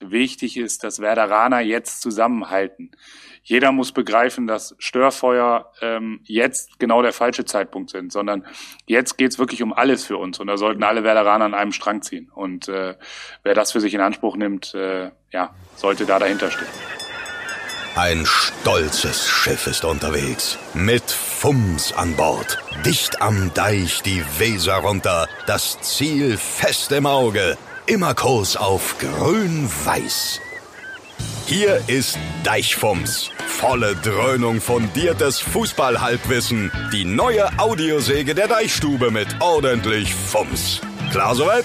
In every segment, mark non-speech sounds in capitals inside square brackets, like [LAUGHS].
Wichtig ist, dass Werderaner jetzt zusammenhalten. Jeder muss begreifen, dass Störfeuer ähm, jetzt genau der falsche Zeitpunkt sind, sondern jetzt geht's wirklich um alles für uns und da sollten alle Werderaner an einem Strang ziehen. Und äh, wer das für sich in Anspruch nimmt, äh, ja, sollte da dahinter stehen. Ein stolzes Schiff ist unterwegs. Mit Fums an Bord. Dicht am Deich die Weser runter. Das Ziel fest im Auge. Immer Kurs auf grün-weiß. Hier ist Deichfums. Volle Dröhnung fundiertes Fußballhalbwissen. Die neue Audiosäge der Deichstube mit ordentlich Fums. Klar soweit?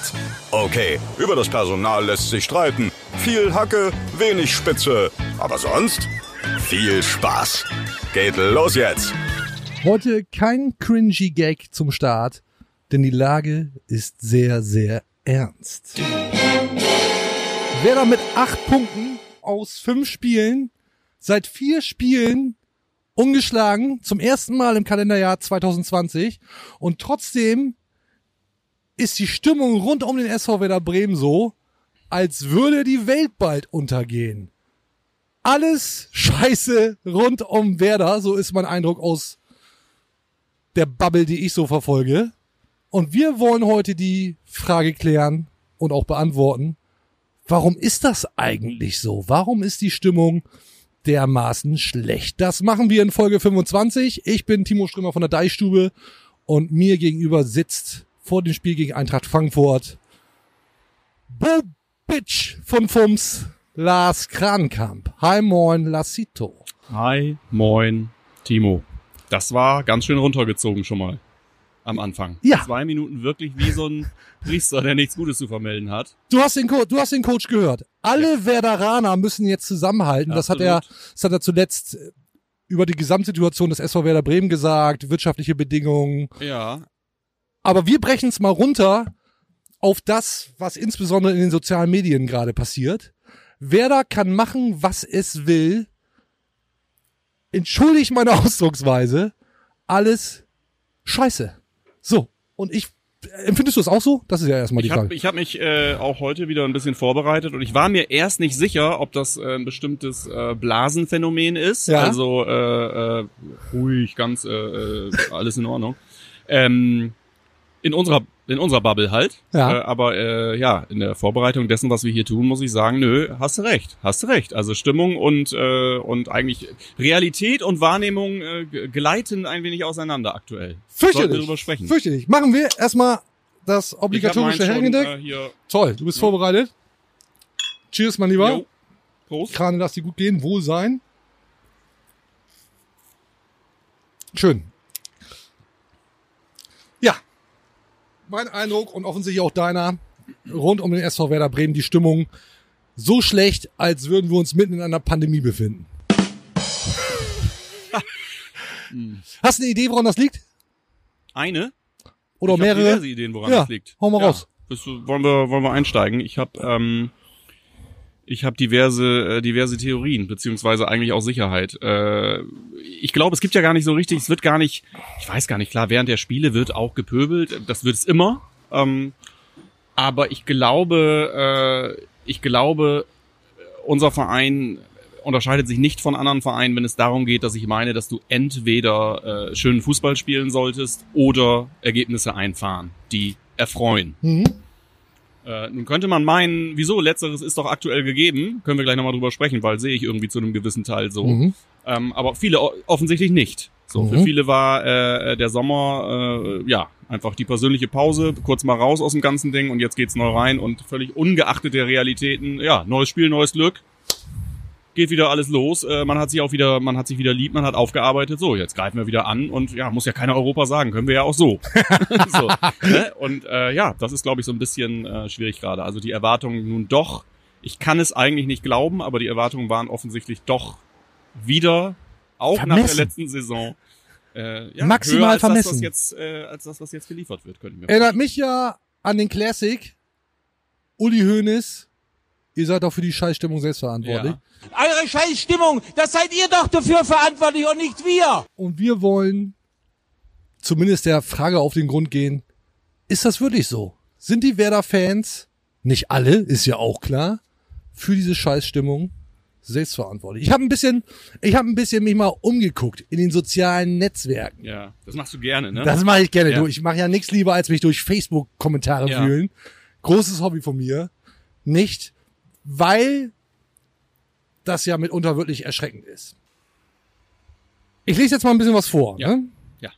Okay, über das Personal lässt sich streiten. Viel Hacke, wenig Spitze. Aber sonst viel Spaß. Geht los jetzt. Heute kein cringy Gag zum Start, denn die Lage ist sehr, sehr ernst. Wer da mit acht Punkten aus fünf Spielen seit vier Spielen ungeschlagen zum ersten Mal im Kalenderjahr 2020 und trotzdem ist die Stimmung rund um den SV Werder Bremen so, als würde die Welt bald untergehen. Alles scheiße rund um Werder, so ist mein Eindruck aus der Bubble, die ich so verfolge. Und wir wollen heute die Frage klären und auch beantworten. Warum ist das eigentlich so? Warum ist die Stimmung dermaßen schlecht? Das machen wir in Folge 25. Ich bin Timo Strömer von der Deichstube und mir gegenüber sitzt vor dem Spiel gegen Eintracht Frankfurt Bo Bitch von Fums, Lars Krankamp. Hi moin, Lassito. Hi, moin, Timo. Das war ganz schön runtergezogen schon mal am Anfang. Ja. Zwei Minuten wirklich wie so ein Priester, der nichts Gutes zu vermelden hat. Du hast den, Co du hast den Coach gehört. Alle ja. Werderaner müssen jetzt zusammenhalten. Das hat er, das hat er zuletzt über die Gesamtsituation des SV Werder Bremen gesagt, wirtschaftliche Bedingungen. Ja. Aber wir brechen es mal runter auf das, was insbesondere in den sozialen Medien gerade passiert. Werder kann machen, was es will. Entschuldigt meine [LAUGHS] Ausdrucksweise. Alles scheiße. So. Und ich Empfindest du es auch so? Das ist ja erstmal die ich hab, Frage. Ich habe mich äh, auch heute wieder ein bisschen vorbereitet und ich war mir erst nicht sicher, ob das äh, ein bestimmtes äh, Blasenphänomen ist. Ja. Also äh, äh, ruhig, ganz äh, äh, alles in Ordnung. Ähm, in unserer in unserer Bubble halt. Ja. Äh, aber äh, ja, in der Vorbereitung dessen, was wir hier tun, muss ich sagen, nö, hast du recht, hast du recht. Also Stimmung und äh, und eigentlich Realität und Wahrnehmung äh, gleiten ein wenig auseinander aktuell. Fürchterlich. wir drüber sprechen. Fürchterlich. Machen wir erstmal das obligatorische Hängedeck. Äh. Toll, du bist ja. vorbereitet. Cheers, mein Lieber. Jo. Prost. Krane, lass dir gut gehen. Wohl sein. Schön. Ja, mein Eindruck und offensichtlich auch deiner rund um den SV Werder Bremen die Stimmung so schlecht, als würden wir uns mitten in einer Pandemie befinden. Hast du eine Idee, woran das liegt? Eine? Oder ich mehrere? Hab diverse Ideen, woran ja, das liegt. Hau mal ja. raus. Du, wollen wir wollen wir einsteigen? Ich habe ähm, ich habe diverse äh, diverse Theorien beziehungsweise eigentlich auch Sicherheit. Äh, ich glaube, es gibt ja gar nicht so richtig. Es wird gar nicht. Ich weiß gar nicht. Klar, während der Spiele wird auch gepöbelt. Das wird es immer. Ähm, aber ich glaube, äh, ich glaube, unser Verein unterscheidet sich nicht von anderen Vereinen, wenn es darum geht, dass ich meine, dass du entweder äh, schönen Fußball spielen solltest oder Ergebnisse einfahren, die erfreuen. Mhm. Äh, nun könnte man meinen, wieso, letzteres ist doch aktuell gegeben, können wir gleich nochmal drüber sprechen, weil sehe ich irgendwie zu einem gewissen Teil so. Mhm. Ähm, aber viele offensichtlich nicht. So, Mhm. für viele war äh, der Sommer, äh, ja, einfach die persönliche Pause, kurz mal raus aus dem ganzen Ding und jetzt geht's neu rein und völlig ungeachtet der Realitäten, ja, neues Spiel, neues Glück, geht wieder alles los. Äh, man hat sich auch wieder, man hat sich wieder lieb, man hat aufgearbeitet. So, jetzt greifen wir wieder an und ja, muss ja keiner Europa sagen, können wir ja auch so. [LAUGHS] so ne? Und äh, ja, das ist, glaube ich, so ein bisschen äh, schwierig gerade. Also die Erwartungen nun doch, ich kann es eigentlich nicht glauben, aber die Erwartungen waren offensichtlich doch wieder, auch nach der Vermessen. letzten Saison, äh, ja, Maximal höher als das, vermessen. was jetzt, äh, als das, was jetzt geliefert wird, könnte ich mir Erinnert mich ja an den Classic. Uli Hoeneß. Ihr seid auch für die Scheißstimmung selbst verantwortlich. Ja. Eure Scheißstimmung, das seid ihr doch dafür verantwortlich und nicht wir. Und wir wollen zumindest der Frage auf den Grund gehen, ist das wirklich so? Sind die Werder-Fans, nicht alle, ist ja auch klar, für diese Scheißstimmung selbstverantwortlich. Ich habe ein bisschen, ich habe ein bisschen mich mal umgeguckt in den sozialen Netzwerken. Ja, das machst du gerne, ne? Das mache ich gerne. Ja. Du, ich mache ja nichts lieber, als mich durch Facebook-Kommentare Ja. wühlen. Großes Hobby von mir. Nicht, weil das ja mitunter wirklich erschreckend ist. Ich lese jetzt mal ein bisschen was vor. Ja. Ne? Ja.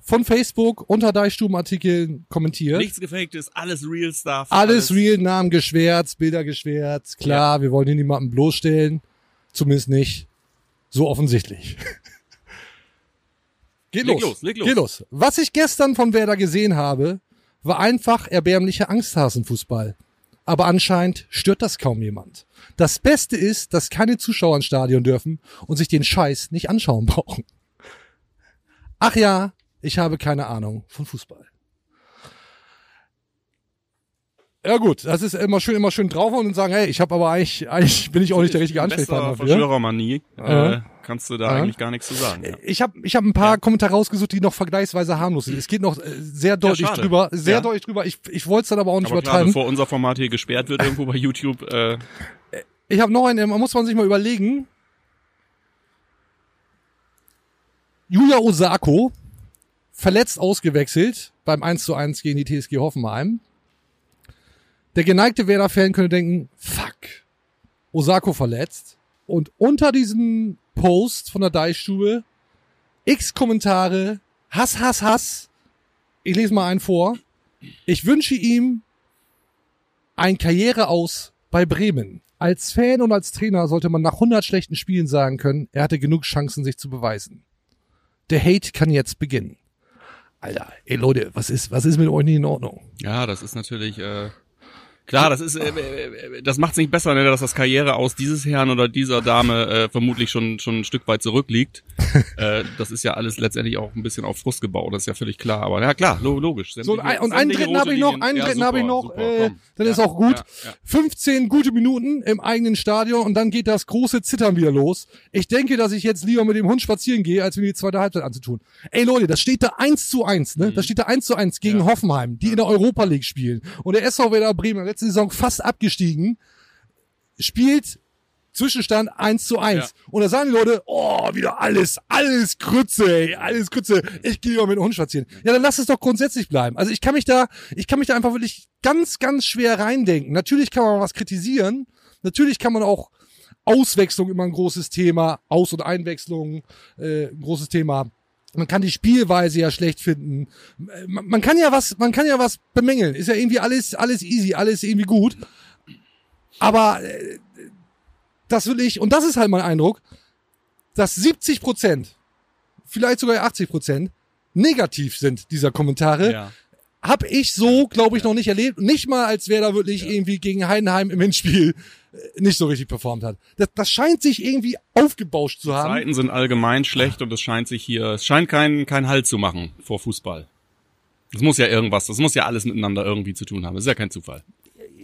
Von Facebook unter Deichstubenartikeln kommentiert. Nichts gefaktes, alles real stuff. Alles real, Namen geschwärzt, Bilder geschwärzt. Klar, wir wollen hier niemanden bloßstellen. Zumindest nicht so offensichtlich. [LAUGHS] Geht Leg los. los, leg los. Geht los. Was ich gestern von Werder gesehen habe, war einfach erbärmlicher Angsthasenfußball. Aber anscheinend stört das kaum jemand. Das Beste ist, dass keine Zuschauer ins Stadion dürfen und sich den Scheiß nicht anschauen brauchen. Ach ja, ich habe keine Ahnung von Fußball. Ja gut, das ist immer schön, immer schön draufhauen und sagen, hey, ich habe aber eigentlich, eigentlich bin ich auch nicht der richtige Ansprechpartner. Verschwörermanie. Ja. Äh, kannst du da Ja. eigentlich gar nichts zu sagen. Ja. Ich habe ich hab ein paar Kommentare rausgesucht, die noch vergleichsweise harmlos sind. Es geht noch äh, sehr deutlich drüber, sehr deutlich drüber. Ich, ich wollte es dann aber auch nicht Aber klar, übertreiben. bevor unser Format hier gesperrt wird irgendwo bei YouTube, äh, Ich habe noch einen, man muss man sich mal überlegen. Julia Osako, verletzt ausgewechselt beim 1 zu 1 gegen die TSG Hoffenheim. Der geneigte Werder-Fan könnte denken, fuck, Osako verletzt. Und unter diesem Post von der Deichstube x Kommentare, Hass, Hass, Hass. Ich lese mal einen vor. Ich wünsche ihm ein Karriere aus bei Bremen. Als Fan und als Trainer sollte man nach 100 schlechten Spielen sagen können, er hatte genug Chancen, sich zu beweisen. Der Hate kann jetzt beginnen. Alter, ey Leute, was ist, was ist mit euch nicht in Ordnung? ja, das ist natürlich, äh, klar, das ist, äh, äh, das macht's nicht besser, ne, dass das Karriere aus dieses Herrn oder dieser Dame äh, vermutlich schon schon ein Stück weit zurückliegt. [LAUGHS] äh, das ist ja alles letztendlich auch ein bisschen auf Frust gebaut, das ist ja völlig klar. Aber ja klar, lo logisch. So, und, einen dritten habe ich noch, einen Ja, dritten habe ich noch, super, äh, dann Ja, ist auch gut. ja, ja. 15 gute Minuten im eigenen Stadion und dann geht das große Zittern wieder los. Ich denke, dass ich jetzt lieber mit dem Hund spazieren gehe, als mir die zweite Halbzeit anzutun. Ey Leute, das steht da 1 zu 1, ne? Das steht da 1 zu 1 gegen Mhm. Ja. Hoffenheim, die in der Europa League spielen. Und der SV Werder Bremen, letzte Saison fast abgestiegen, spielt Zwischenstand 1 zu 1. Ja. Und da sagen die Leute, oh, wieder alles, alles Krütze, ey, alles Krütze. Ich gehe lieber mit dem Hund spazieren. Ja, dann lass es doch grundsätzlich bleiben. Also ich kann mich da, ich kann mich da einfach wirklich ganz, ganz schwer reindenken. Natürlich kann man was kritisieren. Natürlich kann man auch Auswechslung immer ein großes Thema, Aus- und Einwechslung, äh, ein großes Thema. Man kann die Spielweise ja schlecht finden. Man, man kann ja was, man kann ja was bemängeln. Ist ja irgendwie alles, alles easy, alles irgendwie gut. Aber äh, das will ich, und das ist halt mein Eindruck, dass 70 Prozent, vielleicht sogar 80 Prozent, negativ sind dieser Kommentare. Ja. Hab ich so, glaube ich, noch nicht erlebt. Nicht mal, als wer da wirklich irgendwie gegen Heidenheim im Hinspiel äh, nicht so richtig performt hat. Das, das scheint sich irgendwie aufgebauscht zu haben. Zeiten sind allgemein schlecht und es scheint sich hier, es scheint keinen kein Halt zu machen vor Fußball. Das muss ja irgendwas, das muss ja alles miteinander irgendwie zu tun haben. Das ist ja kein Zufall.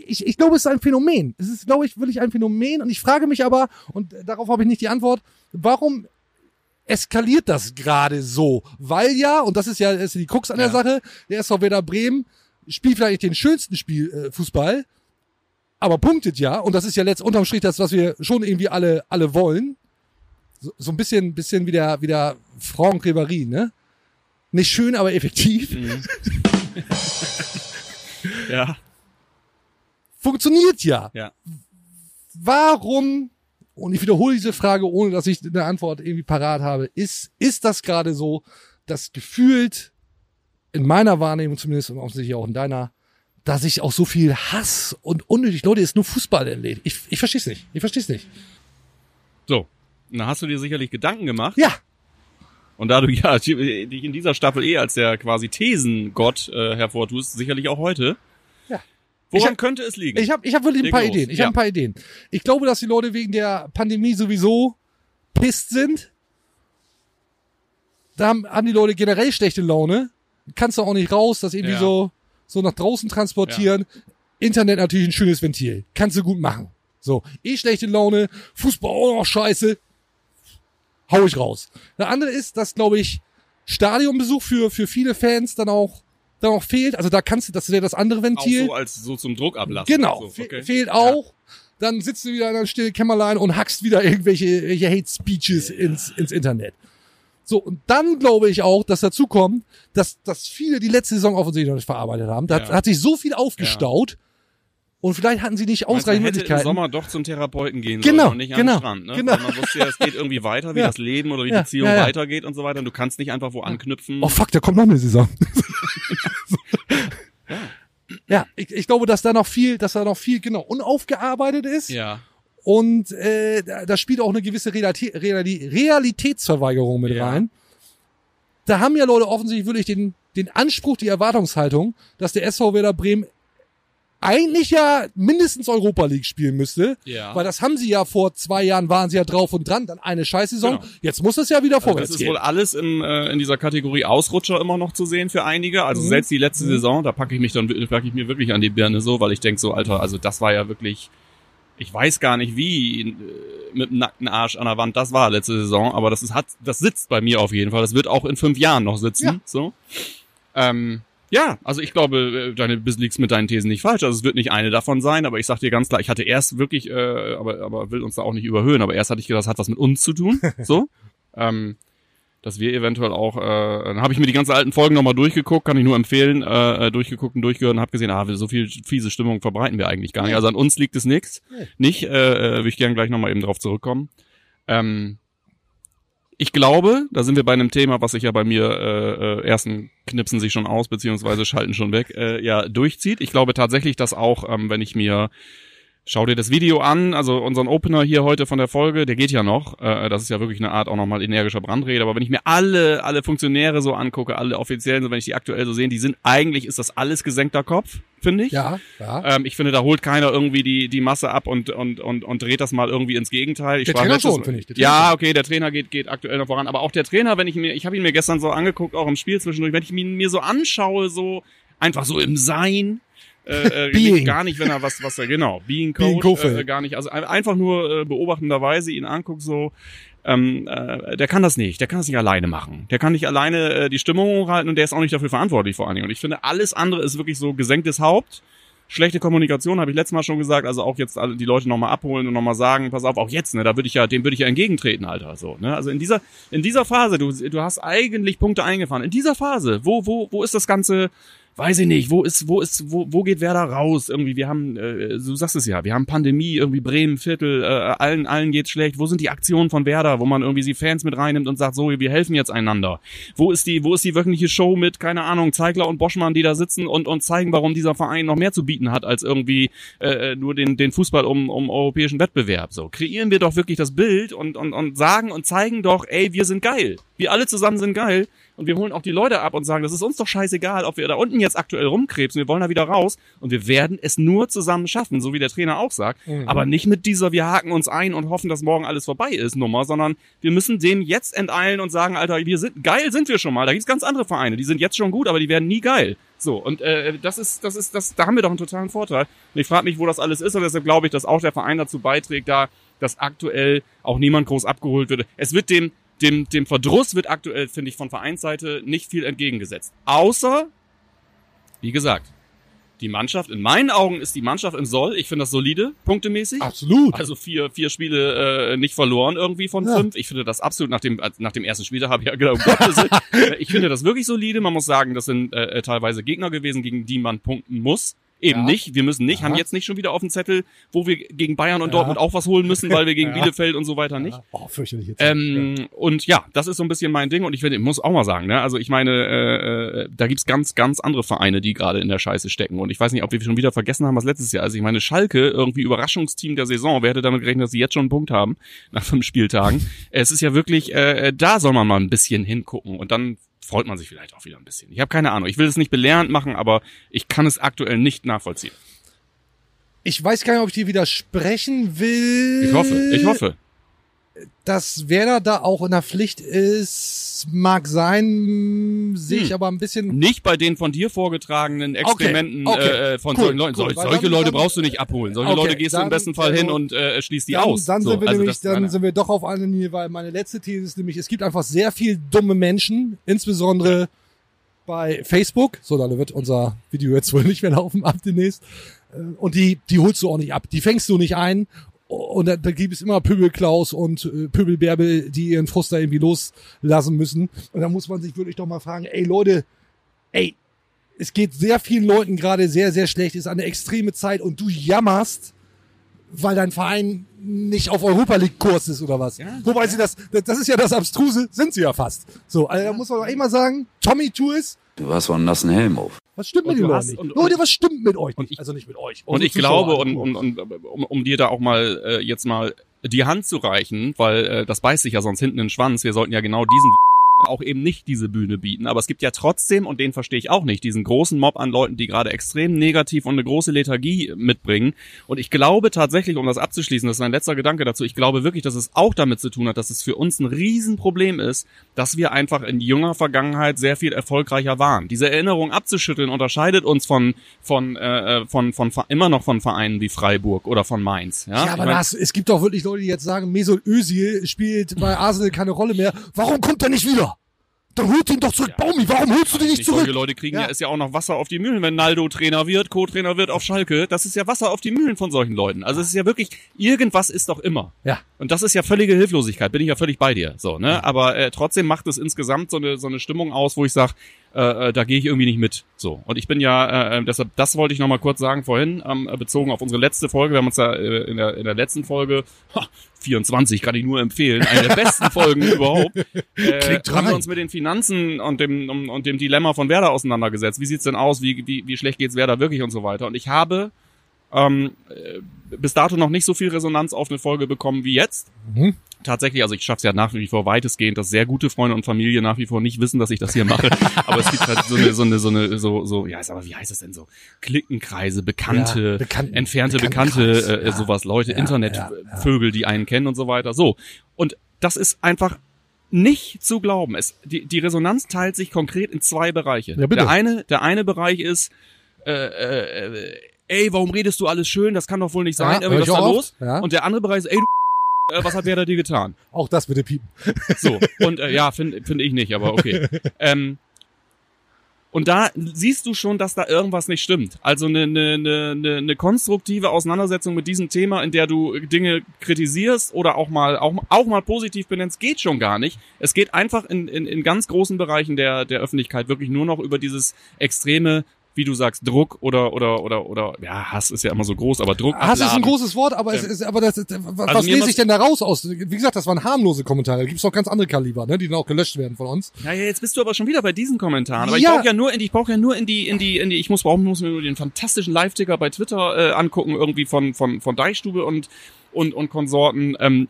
ich, ich glaube, es ist ein Phänomen. Es ist, glaube ich, wirklich ein Phänomen. Und ich frage mich aber, und darauf habe ich nicht die Antwort, warum eskaliert das gerade so? Weil ja, und das ist ja ist die Krux an der Ja. Sache, der SV Werder Bremen spielt vielleicht den schönsten Spiel, äh, Fußball, aber punktet ja. Und das ist ja letzt unterm Strich das, was wir schon irgendwie alle, alle wollen. So, so ein bisschen, bisschen wie der, wie der Franck Ribéry, ne? Nicht schön, aber effektiv. [LAUGHS] Ja, Funktioniert ja. ja. warum, und ich wiederhole diese Frage, ohne dass ich eine Antwort irgendwie parat habe, ist, ist das gerade so, dass gefühlt, in meiner Wahrnehmung zumindest und offensichtlich auch in deiner, dass sich auch so viel Hass und unnötig, Leute, ist nur Fußball erledigt. Ich, ich verstehe es nicht. Ich verstehe es nicht. So. Da hast du dir sicherlich Gedanken gemacht. Ja, Und da du ja dich in dieser Staffel eh als der quasi Thesengott äh, hervortust, sicherlich auch heute. Ja. Woran Ich hab- könnte es liegen? ich habe ich hab wirklich ein paar los. Ideen. Ich Ja. habe ein paar Ideen. Ich glaube, dass die Leute wegen der Pandemie sowieso pisst sind. Da haben, haben die Leute generell schlechte Laune. Kannst du auch nicht raus, das irgendwie Ja. so, so nach draußen transportieren. Internet natürlich ein schönes Ventil. Kannst du gut machen. So, eh schlechte Laune, Fußball auch noch scheiße. Hau ich raus. Der andere ist, dass, glaube ich, Stadionbesuch für, für viele Fans dann auch, dann auch fehlt. Also da kannst du, das wäre das andere auch Ventil. so als so zum Druck ablassen. Genau, So, fe okay. fehlt auch. dann sitzt du wieder in einem stillen Kämmerlein und hackst wieder irgendwelche, irgendwelche Hate Speeches ins, ins Internet. So, und dann glaube ich auch, dass dazu kommt, dass, dass viele die letzte Saison offensichtlich noch nicht verarbeitet haben. Da hat, Ja. hat sich so viel aufgestaut und vielleicht hatten sie nicht Meinst ausreichend man hätte im Möglichkeiten. Sommer doch zum Therapeuten gehen Genau, sollen und nicht genau, am Strand. Ne? genau. Weil man wusste ja, es geht irgendwie weiter, wie Ja. das Leben oder die Ja, Beziehung ja, ja. weitergeht und so weiter. Und du kannst nicht einfach wo anknüpfen. Oh fuck, da kommt noch eine Saison. Ja, ich, ich glaube, dass da noch viel, dass da noch viel genau unaufgearbeitet ist. ja. Und äh, da, spielt auch eine gewisse Realitä Reali Realitätsverweigerung mit Ja. rein. Da haben ja Leute offensichtlich wirklich den, den Anspruch, die Erwartungshaltung, dass der SV Werder Bremen eigentlich ja mindestens Europa League spielen müsste. Ja. Weil das haben sie ja vor zwei Jahren, waren sie ja drauf und dran, dann eine Scheißsaison. Genau. Jetzt muss es ja wieder Also vorwärts das ist gehen. wohl alles im, äh, in dieser Kategorie Ausrutscher immer noch zu sehen für einige. Also Mhm. selbst die letzte Saison, da packe ich mich dann packe ich mir wirklich an die Birne so, weil ich denk so, Alter, also das war ja wirklich, ich weiß gar nicht wie äh, mit dem nackten Arsch an der Wand das war letzte Saison, aber das ist hat, das sitzt bei mir auf jeden Fall. Das wird auch in fünf Jahren noch sitzen. Ja. So. Ähm, ja, also ich glaube, äh, deine bist liegst mit deinen Thesen nicht falsch. Also es wird nicht eine davon sein, aber ich sag dir ganz klar, ich hatte erst wirklich, äh, aber aber will uns da auch nicht überhöhen, aber erst hatte ich gedacht, das hat was mit uns zu tun, [LAUGHS] so, ähm, dass wir eventuell auch, äh, dann habe ich mir die ganzen alten Folgen nochmal durchgeguckt, kann ich nur empfehlen, äh, äh, durchgeguckt und durchgehört und habe gesehen, ah, so viel fiese Stimmung verbreiten wir eigentlich gar nicht. Also an uns liegt es nichts, nicht, äh, äh, will ich gerne gleich nochmal eben drauf zurückkommen. Ähm, ich glaube, da sind wir bei einem Thema, was sich ja bei mir äh, äh, ersten knipsen sich schon aus, beziehungsweise schalten schon weg, äh, ja, durchzieht. Ich glaube tatsächlich, dass auch, ähm, wenn ich mir Schau dir das Video an, also unseren Opener hier heute von der Folge, der geht ja noch. Äh, das ist ja wirklich eine Art auch nochmal energischer Brandrede. Aber wenn ich mir alle, alle Funktionäre so angucke, alle offiziellen, so wenn ich die aktuell so sehe, die sind eigentlich ist das alles gesenkter Kopf, finde ich. Ja, ja. Ähm, ich finde, da holt keiner irgendwie die, die Masse ab und, und, und, und dreht das mal irgendwie ins Gegenteil. Ich Der Trainer schon, finde ich. Ja, okay, der Trainer geht, geht aktuell noch voran. Aber auch der Trainer, wenn ich mir, ich habe ihn mir gestern so angeguckt, auch im Spiel zwischendurch, wenn ich ihn mir so anschaue, so einfach so im Sein, äh, äh, Being. gar nicht, wenn er was, was er, genau, Being Code, Being äh, gar nicht, also ein- einfach nur äh, beobachtenderweise ihn anguckt, so, ähm, äh, der kann das nicht, der kann das nicht alleine machen. Der kann nicht alleine äh, die Stimmung hochhalten und der ist auch nicht dafür verantwortlich vor allen Dingen. Und ich finde, alles andere ist wirklich so gesenktes Haupt. Schlechte Kommunikation, habe ich letztes Mal schon gesagt, also auch jetzt alle die Leute nochmal abholen und nochmal sagen, pass auf, auch jetzt, ne, da würde ich ja, dem würde ich ja entgegentreten, Alter. So, ne? Also in dieser, in dieser Phase, du, du hast eigentlich Punkte eingefahren. In dieser Phase, wo, wo, wo ist das Ganze, weiß ich nicht, wo ist, wo ist, wo, wo geht Werder raus? Irgendwie, wir haben, äh, du sagst es ja, wir haben Pandemie, irgendwie Bremen, Viertel, äh, allen, allen geht's schlecht. Wo sind die Aktionen von Werder, wo man irgendwie die Fans mit reinnimmt und sagt, so, wir helfen jetzt einander? Wo ist die, wo ist die wöchentliche Show mit, keine Ahnung, Zeigler und Boschmann, die da sitzen und, und zeigen, warum dieser Verein noch mehr zu bieten hat, als irgendwie äh, nur den, den Fußball um, um europäischen Wettbewerb. So, kreieren wir doch wirklich das Bild und, und, und sagen und zeigen doch, ey, wir sind geil. Wir alle zusammen sind geil. Und wir holen auch die Leute ab und sagen, das ist uns doch scheißegal, ob wir da unten jetzt aktuell rumkrebsen, wir wollen da wieder raus und wir werden es nur zusammen schaffen, so wie der Trainer auch sagt. Aber nicht mit dieser, wir haken uns ein und hoffen, dass morgen alles vorbei ist Nummer, sondern wir müssen dem jetzt enteilen und sagen, Alter, wir sind geil sind wir schon mal. Da gibt's ganz andere Vereine, die sind jetzt schon gut, aber die werden nie geil. So, und äh, das ist, das ist, das, da haben wir doch einen totalen Vorteil. Und ich frage mich, wo das alles ist, und deshalb glaube ich, dass auch der Verein dazu beiträgt, da dass aktuell auch niemand groß abgeholt wird. Es wird dem, dem, dem Verdruss wird aktuell, finde ich, von Vereinsseite nicht viel entgegengesetzt. Außer, wie gesagt, die Mannschaft, in meinen Augen ist die Mannschaft im Soll. Ich finde das solide, punktemäßig. Absolut. Also vier, vier Spiele äh, nicht verloren irgendwie von Ja. fünf. Ich finde das absolut nach dem, als- nach dem ersten Spiel, da habe ich ja gedacht, um Gottes. Äh, [LAUGHS] ich finde das wirklich solide. Man muss sagen, das sind äh, teilweise Gegner gewesen, gegen die man punkten muss. Eben Ja. nicht. Wir müssen nicht, Ja. haben jetzt nicht schon wieder auf dem Zettel, wo wir gegen Bayern und Ja. Dortmund auch was holen müssen, weil wir gegen [LAUGHS] Ja. Bielefeld und so weiter nicht. Oh, fürchterlich jetzt. Ähm, Und ja, das ist so ein bisschen mein Ding. Und ich, finde, ich muss auch mal sagen, ne? also ich meine, äh, äh, da gibt's ganz, ganz andere Vereine, die gerade in der Scheiße stecken. Und ich weiß nicht, ob wir schon wieder vergessen haben, was letztes Jahr. Also ich meine, Schalke, irgendwie Überraschungsteam der Saison. Wer hätte damit gerechnet, dass sie jetzt schon einen Punkt haben nach fünf Spieltagen? es ist ja wirklich, äh, da soll man mal ein bisschen hingucken. Und dann freut man sich vielleicht auch wieder ein bisschen. Ich habe keine Ahnung. Ich will es nicht belehrend machen, aber ich kann es aktuell nicht nachvollziehen. Ich weiß gar nicht, ob ich dir widersprechen will. Ich hoffe, ich hoffe. Dass Werder da auch in der Pflicht ist, mag sein, sehe ich Hm. aber ein bisschen. Nicht bei den von dir vorgetragenen Exkrementen okay. äh, von Cool, solchen Leuten. cool. Sol- solche dann- Leute dann- brauchst du nicht abholen. Solche Okay, Leute gehst du im dann- besten Fall hin und äh, schließt die Dann, aus. dann so, sind wir also nämlich, dann sind wir doch auf einer Linie, weil meine letzte These ist nämlich, es gibt einfach sehr viel dumme Menschen, insbesondere bei Facebook. So, dann wird unser Video jetzt wohl nicht mehr laufen ab demnächst. und die, die holst du auch nicht ab. Die fängst du nicht ein. Und da, da gibt es immer Pöbelklaus und äh, Pöbelbärbel, die ihren Frust da irgendwie loslassen müssen. Und da muss man sich wirklich doch mal fragen, ey Leute, ey, es geht sehr vielen Leuten gerade sehr, sehr schlecht, ist eine extreme Zeit und du jammerst, weil dein Verein nicht auf Europa League Kurs ist oder was. Ja, Wobei sie das, das ist ja das Abstruse, sind sie ja fast. So, also da muss man doch mal sagen, Tommy tu es. Du hast so einen nassen Helm auf. Was stimmt mit Und den du Leuten nicht? und- Leute, was stimmt mit euch und nicht? ich- also nicht mit euch. Und ich glaube, und, und, und um, um dir da auch mal äh, jetzt mal die Hand zu reichen, weil äh, das beißt sich ja sonst hinten in den Schwanz. Wir sollten ja genau diesen auch eben nicht diese Bühne bieten. Aber es gibt ja trotzdem, und den verstehe ich auch nicht, diesen großen Mob an Leuten, die gerade extrem negativ und eine große Lethargie mitbringen. Und ich glaube tatsächlich, um das abzuschließen, das ist mein letzter Gedanke dazu, ich glaube wirklich, dass es auch damit zu tun hat, dass es für uns ein Riesenproblem ist, dass wir einfach in junger Vergangenheit sehr viel erfolgreicher waren. Diese Erinnerung abzuschütteln unterscheidet uns von, von, äh, von, von, von immer noch von Vereinen wie Freiburg oder von Mainz. Ja, Ja, aber Ich mein, das, es gibt doch wirklich Leute, die jetzt sagen, Mesut Özil spielt bei Arsenal keine Rolle mehr. Warum kommt er nicht wieder? Dann holt ihn doch zurück. Baumi, warum holst du den nicht Nicht solche zurück? Leute kriegen ja. Ja. ist ja auch noch Wasser auf die Mühlen, wenn Naldo Trainer wird, Co-Trainer wird auf Schalke. Das ist ja Wasser auf die Mühlen von solchen Leuten. Also es ist ja wirklich, irgendwas ist doch immer. Ja. Und das ist ja völlige Hilflosigkeit, bin ich ja völlig bei dir. So, ne? Aber äh, trotzdem macht es insgesamt so eine, so eine Stimmung aus, wo ich sage, äh, äh, da gehe ich irgendwie nicht mit. So. Und ich bin ja, äh, äh, deshalb, das wollte ich nochmal kurz sagen vorhin, ähm, äh, bezogen auf unsere letzte Folge. Wir haben uns ja äh, in, der, in der letzten Folge, ha, 24 kann ich nur empfehlen, eine der besten Folgen [LAUGHS] überhaupt, äh, Klickt haben wir uns mit den Finanzen und dem, um, und dem Dilemma von Werder auseinandergesetzt. Wie sieht's denn aus? Wie, wie, wie schlecht geht's Werder wirklich und so weiter. Und ich habe ähm, äh, bis dato noch nicht so viel Resonanz auf eine Folge bekommen wie jetzt. Mhm. Tatsächlich, also ich schaffe es ja nach wie vor weitestgehend, dass sehr gute Freunde und Familie nach wie vor nicht wissen, dass ich das hier mache. [LAUGHS] aber es gibt halt so eine, so eine, so eine, so, so, ja, aber wie heißt es denn so? Klickenkreise, Bekannte, Ja, Bekannten- entfernte Bekannte, Bekanntenkreis, äh, ja. sowas, Leute, Ja, Internetvögel, die einen kennen und so weiter. So. Und das ist einfach nicht zu glauben. Es, die, die Resonanz teilt sich konkret in zwei Bereiche. Ja, bitte. Der eine, der eine Bereich ist, äh, äh, äh, ey, warum redest du alles schön? Das kann doch wohl nicht sein. Ja, Irgendwie, was ist da los? ja. Und der andere Bereich ist, ey, du äh, was hat Werder dir getan? Auch das bitte piepen. So, [LAUGHS] und äh, ja, finde find ich nicht, aber okay. Ähm, und da siehst du schon, dass da irgendwas nicht stimmt. Also eine, eine, eine, eine eine konstruktive Auseinandersetzung mit diesem Thema, in der du Dinge kritisierst oder auch mal auch, auch mal positiv benennst, geht schon gar nicht. Es geht einfach in, in, in ganz großen Bereichen der, der Öffentlichkeit wirklich nur noch über dieses extreme, wie du sagst, Druck oder oder oder oder ja, Hass ist ja immer so groß, aber Druck. Hass ist ein abladen. großes Wort, aber es ist, aber das, was also lese ich denn da raus aus? Wie gesagt, das waren harmlose Kommentare. Da gibt's noch ganz andere Kaliber, ne, die dann auch gelöscht werden von uns. Ja, ja, jetzt bist du aber schon wieder bei diesen Kommentaren. Aber ich Ja. brauche ja nur in die, ich brauche ja nur in die, in die, in die, ich muss brauchen, muss mir nur den fantastischen Live-Ticker bei Twitter äh, angucken, irgendwie von, von, von Deichstube und, und, und Konsorten. Ähm,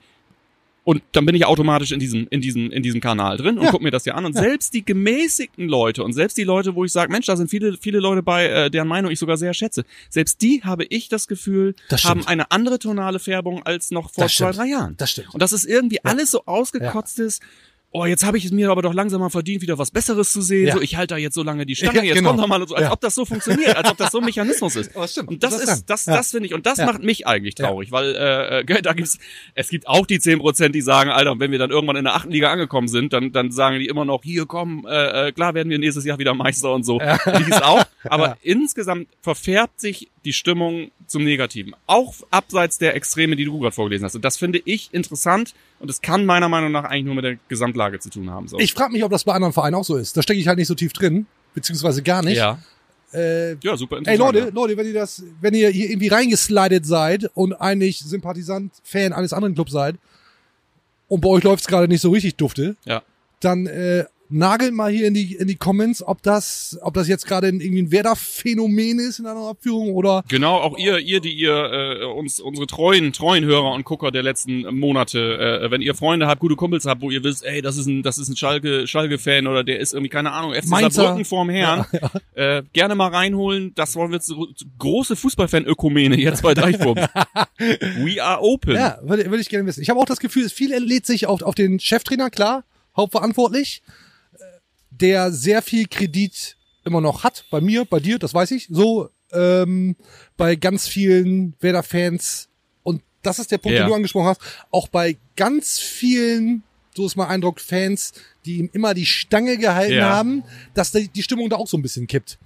und dann bin ich automatisch in diesem, in diesem, in diesem Kanal drin und Ja. guck mir das ja an. Und selbst die gemäßigten Leute und selbst die Leute, wo ich sage, Mensch, da sind viele, viele Leute bei, äh, deren Meinung ich sogar sehr schätze. Selbst die habe ich das Gefühl, Das haben eine andere tonale Färbung als noch vor Das zwei, stimmt. drei Jahren. Das stimmt. Und das ist irgendwie alles so ausgekotztes. Oh, jetzt habe ich es mir aber doch langsam mal verdient, wieder was Besseres zu sehen. Ja. So, ich halte da jetzt so lange die Stange, Ja, jetzt genau. kommt doch mal so, als Ja. ob das so funktioniert, als ob das so ein Mechanismus ist. [LAUGHS] Aber stimmt. Und das ist, das, das finde ich, und das macht mich eigentlich traurig, weil äh, da gibt's, es gibt auch die 10 Prozent, die sagen, Alter, wenn wir dann irgendwann in der achten Liga angekommen sind, dann, dann sagen die immer noch, hier komm, äh, äh, klar werden wir nächstes Jahr wieder Meister und so. Die ist auch. [LAUGHS] Aber insgesamt verfärbt sich die Stimmung zum Negativen. Auch abseits der Extreme, die du gerade vorgelesen hast. Und das finde ich interessant und es kann meiner Meinung nach eigentlich nur mit der Gesamtlage zu tun haben. So. Ich frage mich, ob das bei anderen Vereinen auch so ist. Da stecke ich halt nicht so tief drin, beziehungsweise gar nicht. ja. Äh, ja, super interessant. Ey Leute, ja. Leute, wenn ihr das, wenn ihr hier irgendwie reingeslidet seid und eigentlich Sympathisant, Fan eines anderen Clubs seid und bei euch läuft's gerade nicht so richtig dufte, Ja. dann äh, nagelt mal hier in die in die Comments, ob das, ob das jetzt gerade irgendwie ein Werder-Phänomen ist in einer Abführung oder Genau, auch ihr, ihr, die ihr äh, uns unsere treuen, treuen Hörer und Gucker der letzten Monate, äh, wenn ihr Freunde habt, gute Kumpels habt, wo ihr wisst, ey, das ist ein, das ist ein Schalke, Schalke-Fan oder der ist irgendwie keine Ahnung, FC Mainzer. Saarbrücken vorm Herrn, Äh, gerne mal reinholen. Das wollen wir jetzt so, große Fußballfan-Ökumene jetzt bei Deichwurm. [LAUGHS] We are open. ja, würde, würde ich gerne wissen. Ich habe auch das Gefühl, viel entlädt sich auf, auf den Cheftrainer, klar, hauptverantwortlich, der sehr viel Kredit immer noch hat, bei mir, bei dir, das weiß ich, so ähm, bei ganz vielen Werder-Fans und das ist der Punkt, Ja. den du angesprochen hast, auch bei ganz vielen, so ist mein Eindruck, Fans, die ihm immer die Stange gehalten Ja. haben, dass die, die Stimmung da auch so ein bisschen kippt.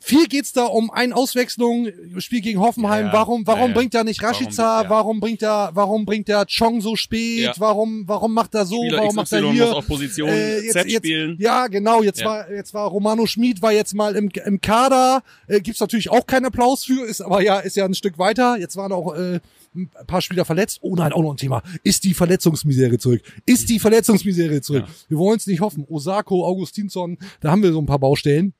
Viel geht's da um eine Auswechslung, Spiel gegen Hoffenheim. Ja, ja. Warum, warum Ja, bringt er nicht Warum- Rashica? ja. Warum, bringt er, warum bringt er Chong so spät? Warum, warum macht er so? Spieler warum macht er hier? muss auf Position Äh, jetzt, Z jetzt, spielen. Ja, genau. Jetzt war, jetzt war Romano Schmid war jetzt mal im, im Kader. Äh, gibt's natürlich auch keinen Applaus für, ist aber ja, ist ja ein Stück weiter. Jetzt waren auch äh, ein paar Spieler verletzt. Oh nein, auch noch ein Thema. Ist die Verletzungsmisere zurück? Ist die Verletzungsmisere zurück? Wir wollen es nicht hoffen. Osako, Augustinsson, da haben wir so ein paar Baustellen.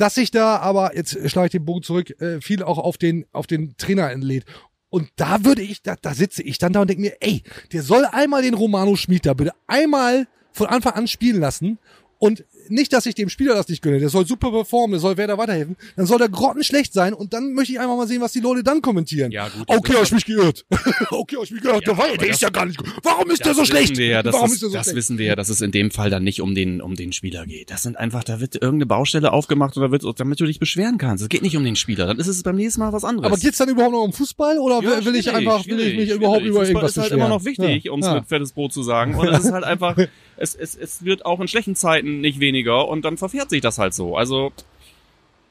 Dass sich da aber, jetzt schlage ich den Bogen zurück, äh, viel auch auf den, auf den Trainer entlädt. Und da würde ich, da, da sitze ich dann da und denke mir, ey, der soll einmal den Romano Schmid da bitte einmal von Anfang an spielen lassen. Und nicht, dass ich dem Spieler das nicht gönne. Der soll super performen, der soll Werder weiterhelfen. Dann soll der grottenschlecht sein und dann möchte ich einfach mal sehen, was die Leute dann kommentieren. Ja, gut, Okay, ich mich geirrt. [LAUGHS] okay, ich mich geirrt. Ja, der, der ist ja gar nicht gut. Warum ist der so schlecht? Ja, Warum das, ist der so das schlecht? wissen wir ja, dass es in dem Fall dann nicht um den, um den Spieler geht. Das sind einfach, da wird irgendeine Baustelle aufgemacht oder wird, damit du dich beschweren kannst. Es geht nicht um den Spieler. Dann ist es beim nächsten Mal was anderes. Aber geht's dann überhaupt noch um Fußball oder Ja, will ich einfach, will ich mich überhaupt über Fußball irgendwas ist halt beschweren? immer noch wichtig, Ja, um es mit fettes Brot zu sagen. Und es ist halt [LAUGHS] einfach, es, es, es wird auch in schlechten Zeiten nicht weniger und dann verfährt sich das halt so. Also,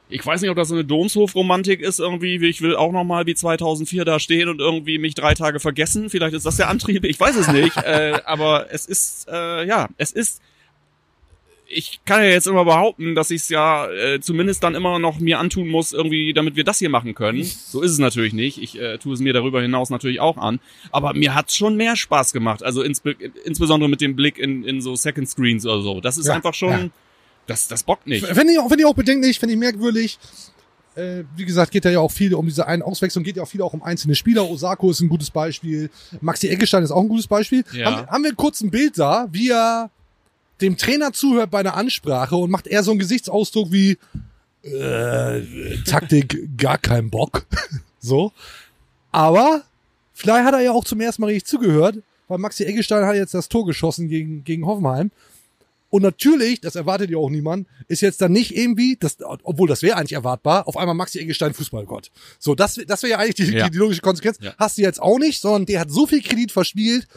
ich weiß nicht, ob das so eine Domshof-Romantik ist irgendwie. Ich will auch noch mal wie 2004 da stehen und irgendwie mich drei Tage vergessen. Vielleicht ist das der Antrieb. Ich weiß es nicht. [LAUGHS] äh, aber es ist, äh, ja, es ist ich kann ja jetzt immer behaupten, dass ich es ja äh, zumindest dann immer noch mir antun muss, irgendwie, damit wir das hier machen können. So ist es natürlich nicht. Ich äh, tue es mir darüber hinaus natürlich auch an. Aber mir hat's schon mehr Spaß gemacht. Also insbe insbesondere mit dem Blick in, in so Second Screens oder so. Das ist Ja, einfach schon, ja. das, das bockt nicht. Finde ich, auch- finde ich auch bedenklich, finde ich merkwürdig. Äh, wie gesagt, geht da ja auch viel um diese einen Auswechslung, geht ja auch viel auch um einzelne Spieler. Osako ist ein gutes Beispiel. Maxi Eggestein ist auch ein gutes Beispiel. Ja. Haben, haben wir kurz ein Bild da, wie er dem Trainer zuhört bei einer Ansprache und macht eher so einen Gesichtsausdruck wie äh, Taktik gar kein Bock. [LAUGHS] so. Aber vielleicht hat er ja auch zum ersten Mal richtig zugehört, weil Maxi Eggestein hat jetzt das Tor geschossen gegen, gegen Hoffenheim. Und natürlich, das erwartet ja auch niemand, ist jetzt dann nicht irgendwie, das, obwohl das wäre eigentlich erwartbar, auf einmal Maxi Eggestein Fußballgott. So, das, das wäre ja eigentlich die, Ja. die, logische Konsequenz. Ja. Hast du jetzt auch nicht, sondern der hat so viel Kredit verspielt.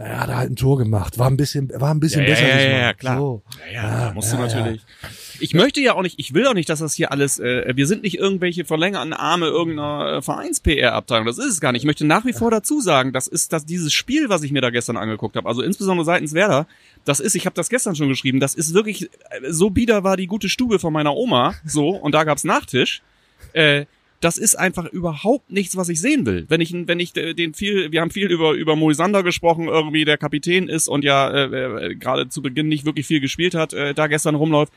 Naja, hat er halt ein Tor gemacht, war ein bisschen, war ein bisschen Ja, ja, besser. ja, diesmal. ja, klar. So. Ja, ja, da musst ja, du natürlich. Ich möchte ja auch nicht, ich will auch nicht, dass das hier alles, äh, wir sind nicht irgendwelche verlängerten Arme irgendeiner äh, Vereins-PR-Abteilung. Das ist es gar nicht. Ich möchte nach wie vor dazu sagen, das ist das dieses Spiel, was ich mir da gestern angeguckt habe, also insbesondere seitens Werder, das ist, ich habe das gestern schon geschrieben, das ist wirklich, äh, so bieder war die gute Stube von meiner Oma, so, und da gab's Nachtisch. Äh, das ist einfach überhaupt nichts, was ich sehen will. Wenn ich, wenn ich äh, den viel, wir haben viel über über Moisander gesprochen, irgendwie der Kapitän ist und ja äh, äh, gerade zu Beginn nicht wirklich viel gespielt hat, äh, da gestern rumläuft.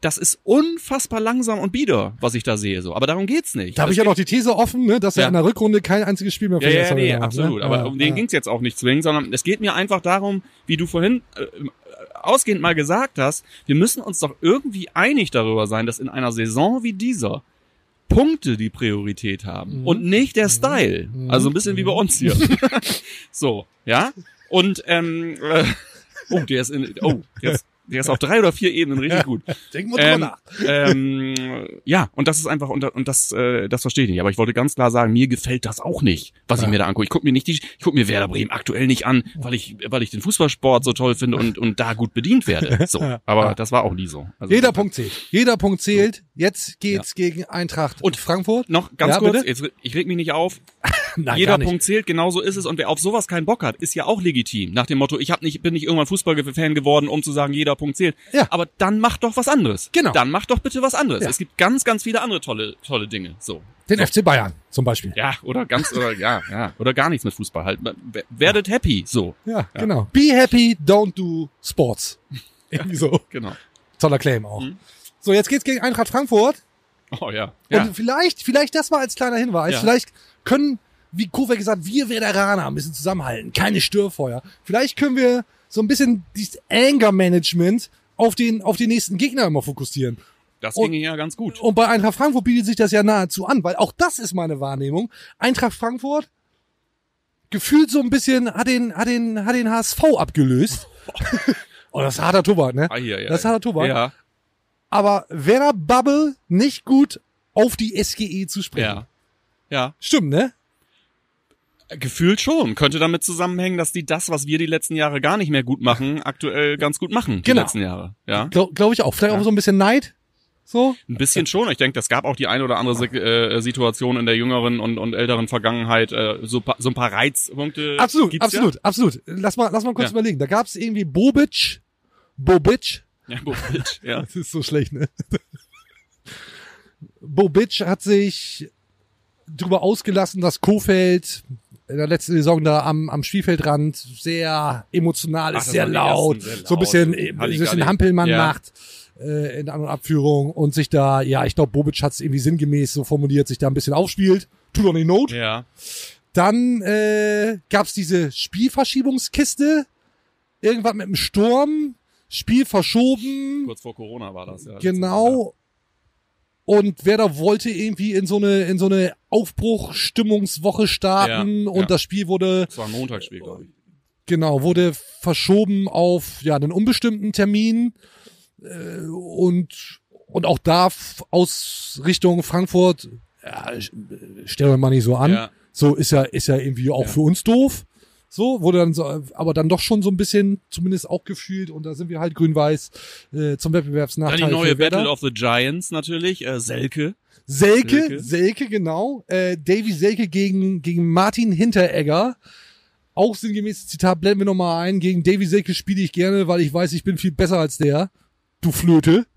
Das ist unfassbar langsam und bieder, was ich da sehe. So, aber darum geht's nicht. Da habe Das ich ja noch die These offen, ne, dass er Ja. in der Rückrunde kein einziges Spiel mehr ja, für ja, Jesse nee, gemacht absolut. ne? Aber Ja, um den ja. ging's jetzt auch nicht zwingend, sondern es geht mir einfach darum, wie du vorhin äh, ausgehend mal gesagt hast, wir müssen uns doch irgendwie einig darüber sein, dass in einer Saison wie dieser Punkte die Priorität haben Mhm. und nicht der Style. Also ein bisschen wie bei uns hier. [LAUGHS] so, ja? Und ähm, äh, oh, der ist in, oh, ist, der ist auf drei oder vier Ebenen richtig gut. Denk mal drüber Ähm, nach. ähm, ja, und das ist einfach, und, und das, äh, das verstehe ich nicht. Aber ich wollte ganz klar sagen, mir gefällt das auch nicht, was ich mir da angucke. Ich gucke mir nicht die, ich gucke mir Werder Bremen aktuell nicht an, weil ich, weil ich den Fußballsport so toll finde und, und da gut bedient werde. So. [LAUGHS] Aber das war auch nie so. Also, Jeder Punkt zählt. Jeder Punkt zählt. Jetzt geht's gegen Eintracht Und Frankfurt. Noch ganz Ja, kurz, bitte? jetzt, ich reg mich nicht auf. [LAUGHS] Nein, Jeder. Punkt zählt, genau so ist es. Und wer auf sowas keinen Bock hat, ist ja auch legitim. Nach dem Motto, ich hab nicht, bin nicht irgendwann Fußballfan geworden, um zu sagen, jeder Punkt zählt. Ja. Aber dann mach doch was anderes. Genau. Dann mach doch bitte was anderes. Ja. Es gibt ganz, ganz viele andere tolle, tolle Dinge. So. Den FC Bayern zum Beispiel. Ja, oder ganz, oder ja, ja, oder gar nichts mit Fußball halt. Werdet happy, so. Ja, genau. Be happy, don't do sports. [LAUGHS] Irgendwie so. Genau. Toller Claim auch. Mhm. So, jetzt geht's gegen Eintracht Frankfurt. Oh ja. Ja. Und vielleicht, vielleicht das mal als kleiner Hinweis, Ja. vielleicht können, wie Kovac gesagt, wir Veteraner bisschen zusammenhalten, keine Störfeuer. Vielleicht können wir so ein bisschen dieses Anger-Management auf den, auf den nächsten Gegner immer fokussieren. Das ging ja ganz gut. Und bei Eintracht Frankfurt bietet sich das ja nahezu an, weil auch das ist meine Wahrnehmung. Eintracht Frankfurt gefühlt so ein bisschen hat den, hat den, hat den HSV abgelöst. [LAUGHS] oh, das ist harter Tobak, ne? Ah, hier, ja, das ist harter Tobak. Ja, Aber Werder Bubble nicht gut auf die SGE zu sprechen. ja. Ja. Stimmt, ne? Gefühlt schon. Könnte damit zusammenhängen, dass die das, was wir die letzten Jahre gar nicht mehr gut machen, aktuell ganz gut machen. Die Genau. letzten Jahre. Ja. Glaube glaub ich auch. Vielleicht Ja. auch so ein bisschen Neid. So? Ein bisschen schon. Ich denke, das gab auch die eine oder andere äh, Situation in der jüngeren und, und älteren Vergangenheit. Äh, so, so ein paar Reizpunkte. Absolut, absolut, absolut. Lass mal, lass mal kurz Ja. überlegen. Da gab's irgendwie Bobic, Bobic, Ja, ja Bobic, ja. [LAUGHS] Das ist so schlecht, ne? Bobic hat sich darüber ausgelassen, dass Kofeld in der letzten Saison da am, am Spielfeldrand sehr emotional Ach, ist, sehr laut, sehr so ein bisschen, laut. äh, ein Halligalli. bisschen Hampelmann Ja. macht äh, in An- und Abführung und sich da, ja, ich glaube, Bobic hat es irgendwie sinngemäß so formuliert, sich da ein bisschen aufspielt. Tut doch nicht Not. Ja. Dann äh, gab's diese Spielverschiebungskiste, irgendwas mit dem Sturm, Spiel verschoben. Kurz vor Corona war das, ja. Genau. Und Werder wollte irgendwie in so eine, in so eine Aufbruchstimmungswoche starten Ja, und ja. das Spiel wurde, Das war ein Montagsspiel, glaube ich. genau, wurde verschoben auf, ja, einen unbestimmten Termin, äh, und, und auch da aus Richtung Frankfurt, ja, stellen wir mal nicht so an. Ja. So ist ja, ist ja irgendwie auch für uns doof. So, wurde dann so, aber dann doch schon so ein bisschen, zumindest auch gefühlt, und da sind wir halt grün-weiß, äh, zum Dann Wettbewerbsnachteil. die neue. Battle of the Giants natürlich, äh, Selke. Selke, Selke. Selke, genau. Äh, Davy Selke gegen, gegen Martin Hinteregger. Auch sinngemäßes Zitat blenden wir nochmal ein. Gegen Davy Selke spiele ich gerne, weil ich weiß, ich bin viel besser als der. Du Flöte. [LAUGHS]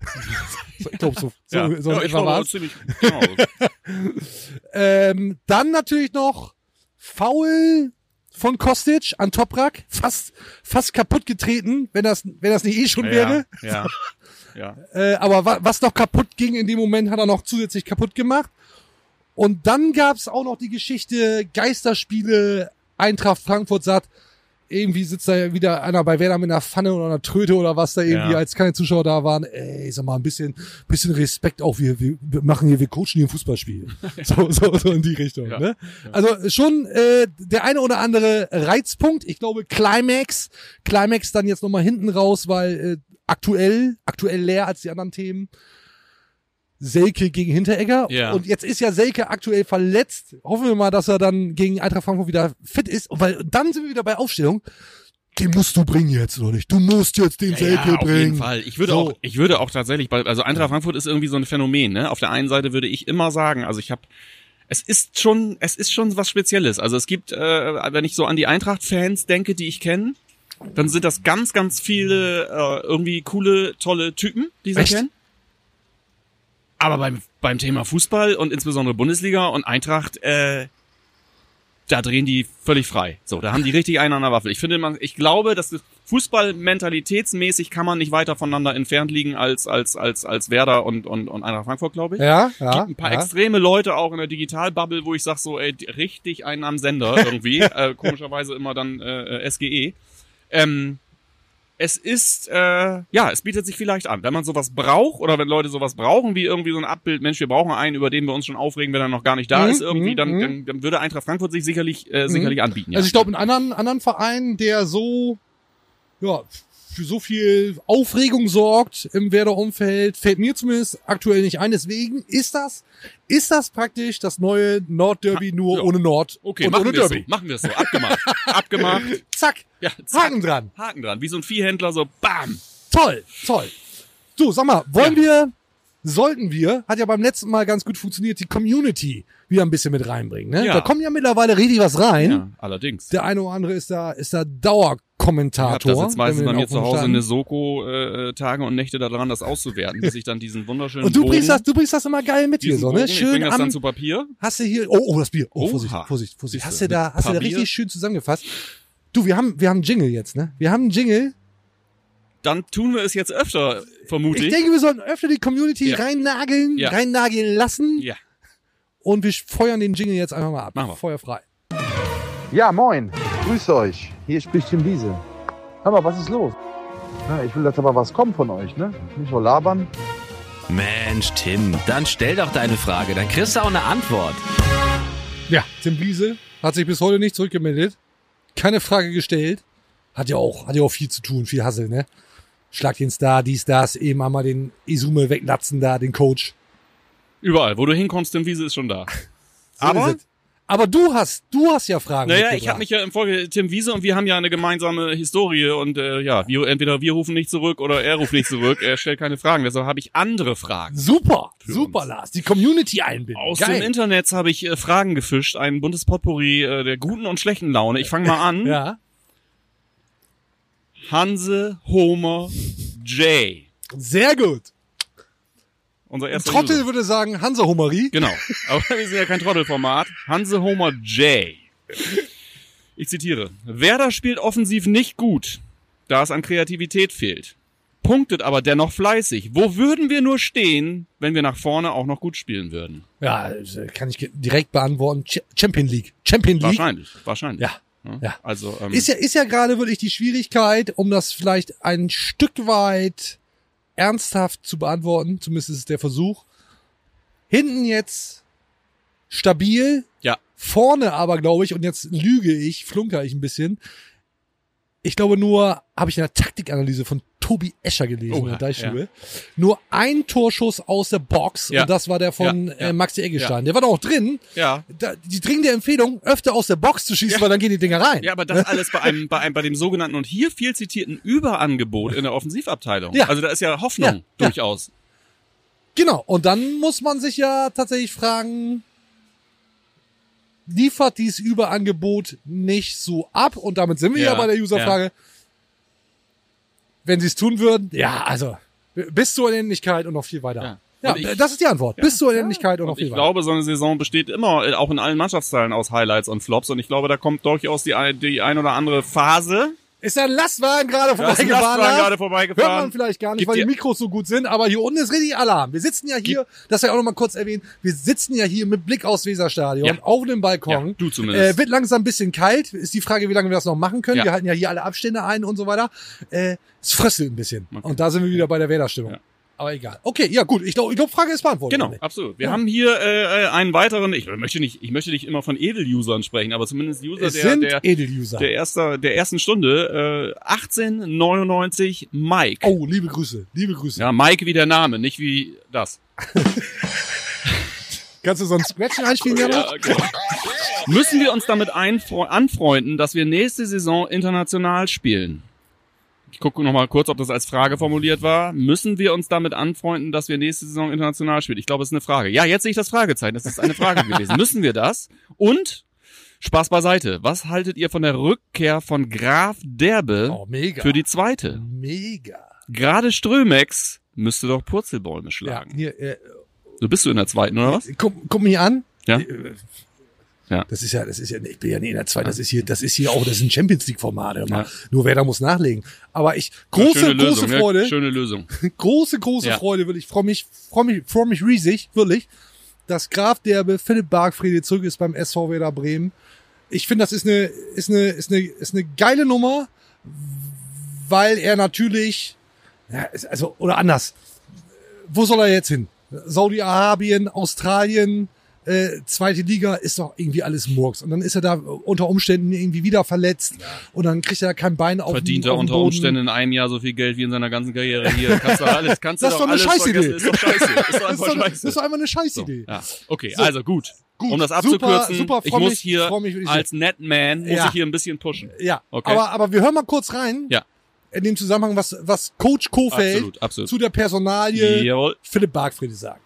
Ich glaube, so, so, ja, so ja ich glaube ziemlich genau. [LAUGHS] Ähm, dann natürlich noch Foul von Kostic an Toprak. Fast, fast kaputt getreten, wenn das, wenn das nicht eh schon wäre. Ja, ja. [LAUGHS] ja. Äh, aber wa was noch kaputt ging in dem Moment, hat er noch zusätzlich kaputt gemacht. Und dann gab's auch noch die Geschichte Geisterspiele. Eintracht Frankfurt sagt, irgendwie sitzt da wieder einer bei Werder mit einer Pfanne oder einer Tröte oder was da irgendwie, Ja. als keine Zuschauer da waren. Ey, sag mal, ein bisschen, bisschen Respekt auch. Wir, wir, machen hier, wir coachen hier ein Fußballspiel. [LAUGHS] so, so, so in die Richtung. Ja. Ne? Also schon äh, der eine oder andere Reizpunkt. Ich glaube Climax. Climax dann jetzt nochmal hinten raus, weil äh, aktuell, aktuell leer als die anderen Themen. Selke gegen Hinteregger. Ja. Und jetzt ist ja Selke aktuell verletzt. Hoffen wir mal, dass er dann gegen Eintracht Frankfurt wieder fit ist. Weil dann sind wir wieder bei Aufstellung. Den musst du bringen jetzt, oder nicht? Du musst jetzt den Selke ja, auf bringen. jeden Fall. Ich würde So. auch, ich würde auch tatsächlich, bei, also Eintracht Frankfurt ist irgendwie so ein Phänomen. Ne? Auf der einen Seite würde ich immer sagen, also ich habe, es ist schon, es ist schon was Spezielles. Also es gibt, äh, wenn ich so an die Eintracht-Fans denke, die ich kenne, dann sind das ganz, ganz viele äh, irgendwie coole, tolle Typen, die sie kennen. Aber beim, beim Thema Fußball und insbesondere Bundesliga und Eintracht, äh, da drehen die völlig frei. So, da haben die richtig einen an der Waffel. Ich finde, man, ich glaube, dass das Fußball-mentalitätsmäßig kann man nicht weiter voneinander entfernt liegen als, als, als, als Werder und, und, und Eintracht Frankfurt, glaube ich. Ja, ja. Gibt ein paar ja. extreme Leute auch in der Digitalbubble, wo ich sag so, ey, richtig einen am Sender [LAUGHS] irgendwie. äh, komischerweise immer dann äh, äh, SGE. Ähm, es ist, äh, ja, es bietet sich vielleicht an. Wenn man sowas braucht oder wenn Leute sowas brauchen, wie irgendwie so ein Abbild, Mensch, wir brauchen einen, über den wir uns schon aufregen, wenn er noch gar nicht da Mhm, ist, irgendwie, mhm, dann, mhm. dann, dann würde Eintracht Frankfurt sich sicherlich, äh, sicherlich anbieten. Ja. Also ich glaube, einen anderen, anderen Verein, der so, ja, für so viel Aufregung sorgt im Werder-Umfeld, fällt mir zumindest aktuell nicht ein. Deswegen ist das, ist das praktisch das neue Nordderby nur ja. ohne Nord okay, und machen ohne wir es so. Derby. Machen wir es so. Abgemacht. [LAUGHS] Abgemacht. Zack, Ja, zack. Haken dran. Haken dran. Wie so ein Viehhändler, so bam. Toll, toll. Du, sag mal, wollen wir, sollten wir, hat ja beim letzten Mal ganz gut funktioniert, die Community wieder ein bisschen mit reinbringen. Ne? Ja. Da kommt ja mittlerweile richtig was rein. Ja, allerdings. Der eine oder andere ist da, ist da Ich habe jetzt meistens bei mir zu Hause eine Soko äh, Tage und Nächte daran, das auszuwerten, bis ich dann diesen wunderschönen Und du bringst Bogen, das, du bringst das immer geil mit hier, so, ne? Bogen, ich Schön bring das am, dann zu Papier. hast du hier, oh, oh, das Bier. Oh, Oha. Vorsicht, Vorsicht, Vorsicht. Hast du, da, hast du da richtig schön zusammengefasst? Du, wir haben, wir haben einen Jingle jetzt, ne? Wir haben einen Jingle. Dann tun wir es jetzt öfter, vermute Ich ich. denke, wir sollten öfter die Community Ja. reinnageln, Ja. reinnageln lassen. ja. Und wir feuern den Jingle jetzt einfach mal ab. Machen wir. Feuerfrei. Ja, moin. Grüß euch. Hier spricht Tim Wiese. Hör mal, was ist los? Ja, ich will, dass aber was kommt von euch, ne? Nicht nur labern. Mensch, Tim, dann stell doch deine Frage, dann kriegst du auch eine Antwort. Ja, Tim Bliese hat sich bis heute nicht zurückgemeldet. Keine Frage gestellt. Hat ja auch, hat ja auch viel zu tun, viel Hassel, ne? Schlag den Star, dies, das, eben einmal den Isume weglatzen da, den Coach. Überall, wo du hinkommst, Tim Wiese ist schon da. So Aber. Aber du hast, du hast ja Fragen. Naja, ich habe mich ja im Folge Tim Wiese und wir haben ja eine gemeinsame Historie und äh, ja, wir, entweder wir rufen nicht zurück oder er ruft nicht zurück. Er stellt keine Fragen, deshalb habe ich andere Fragen. Super, super, Lars. Die Community einbinden. Aus Geil. dem Internet habe ich äh, Fragen gefischt, ein buntes Potpourri äh, der guten und schlechten Laune. Ich fange mal an. Ja, Hanse Homer J. sehr gut. Unser Ein erster Trottel User. würde sagen Hansa Hummery. Genau. Aber wir sind ja kein Trottelformat. Hanse Homer J. Ich zitiere. Werder spielt offensiv nicht gut, da es an Kreativität fehlt. Punktet aber dennoch fleißig. Wo würden wir nur stehen, wenn wir nach vorne auch noch gut spielen würden? Ja, das kann ich direkt beantworten. Ch Champion League. Champion League. Wahrscheinlich, wahrscheinlich. Ja. Ja. Also, ähm, Ist ja, ist ja gerade wirklich die Schwierigkeit, um das vielleicht ein Stück weit ernsthaft zu beantworten, zumindest ist es der Versuch. Hinten jetzt stabil, ja. vorne aber, glaube ich, und jetzt lüge ich, flunker ich ein bisschen. Ich glaube nur, habe ich in der Taktikanalyse von Tobi Escher gelesen, Oh, in Deichstube. ja. Nur ein Torschuss aus der Box Ja. und das war der von Ja, ja. Äh, Maxi Eggestein. Der war doch auch drin. Ja. Da, die dringende Empfehlung, öfter aus der Box zu schießen, weil dann gehen die Dinger rein. Ja, aber das alles bei einem, bei einem, bei dem sogenannten und hier viel zitierten Überangebot in der Offensivabteilung. Ja. Also da ist ja Hoffnung Ja, ja. durchaus. Genau, und dann muss man sich ja tatsächlich fragen, liefert dieses Überangebot nicht so ab? Und damit sind wir ja, Ja, bei der Userfrage. Wenn sie es tun würden, ja, also bis zur Unendlichkeit und noch viel weiter. Ja. Ja, ich- das ist die Antwort. bis zur Unendlichkeit und noch viel ich weiter. glaube, so eine Saison besteht immer, äh, auch in allen Mannschaftsteilen, aus Highlights und Flops. Und ich glaube, da kommt durchaus die, die ein oder andere Phase. Ist ja ein Lastwagen gerade vorbeigefahren. Gerade vorbeigefahren. Hört man vielleicht gar nicht, Gibt weil die Mikros so gut sind, aber hier unten ist richtig Alarm. Wir sitzen ja hier, das ja auch noch mal kurz erwähnen, wir sitzen ja hier mit Blick aufs Weserstadion, Ja. auf dem Balkon. Ja, du zumindest. Äh, wird langsam ein bisschen kalt. Ist die Frage, wie lange wir das noch machen können. Ja. Wir halten ja hier alle Abstände ein und so weiter. Äh, es fröstelt ein bisschen. Okay. Und da sind wir wieder bei der Wählerstimmung. Ja. Aber egal. Okay, ja gut. Ich glaube, ich glaub, Frage ist beantwortet. Genau, absolut. Wir haben hier äh, einen weiteren, ich möchte nicht, ich möchte nicht immer von Edel-Usern sprechen, aber zumindest User Es der, der, Edel-User. der, erster, der ersten Stunde, äh, 1899 Mike. Oh, liebe Grüße. Liebe Grüße. Ja, Mike wie der Name, nicht wie das. [LAUGHS] Kannst du so ein Scratchen einspielen, Jana? Ja, genau. Müssen wir uns damit anfreunden, dass wir nächste Saison international spielen? Gucke noch mal kurz, ob das als Frage formuliert war. Müssen wir uns damit anfreunden, dass wir nächste Saison international spielen? Ich glaube, es ist eine Frage. Ja, jetzt sehe ich das Fragezeichen. Das ist eine Frage [LAUGHS] gewesen. Müssen wir das? Und Spaß beiseite. Was haltet ihr von der Rückkehr von Graf Derbe Oh, mega. für die zweite? Mega. Gerade Strömex müsste doch Purzelbäume Ja, schlagen. hier, äh, Du bist du in der zweiten, oder was? guck, guck mich an. Ja. Ja. Das ist ja, das ist ja, ich bin ja nie in der zweiten, das ist hier, das ist hier auch, das ist ein Champions League Format, immer. Ja. Nur wer da muss nachlegen. Aber ich, große, Schöne große Lösung, Freude, Ja, schöne Lösung. [LAUGHS] große, große Ja. Freude, wirklich. Ich freue mich, freue mich, freue mich riesig, wirklich, dass Graf Derbe, Philipp Bargfriede zurück ist beim SV Werder Bremen. Ich finde, das ist eine, ist eine, ist eine, ist eine geile Nummer, weil er natürlich, ja, also, oder anders. Wo soll er jetzt hin? Saudi-Arabien, Australien, äh, zweite Liga ist doch irgendwie alles Murks. Und dann ist er da unter Umständen irgendwie wieder verletzt und dann kriegt er kein Bein auf Verdient er unter. Umständen in einem Jahr so viel Geld wie in seiner ganzen Karriere hier. Kannst du alles, kannst Das du ist doch eine alles Scheißidee. vergessen. Ist doch [LAUGHS] scheiße. Ist doch Das ist, einfach doch, das scheiße. ist doch einfach eine So, Scheißidee. ja. Okay, So. also gut. Gut, Um das super, abzukürzen, super, ich freu muss hier mich als Netman, muss Ja. ich hier ein bisschen pushen. Ja, Okay. aber, aber wir hören mal kurz rein. Ja. In dem Zusammenhang, was, was Coach Kofeld Absolut, absolut. zu der Personalie Jawohl. Philipp Bargfriede sagt.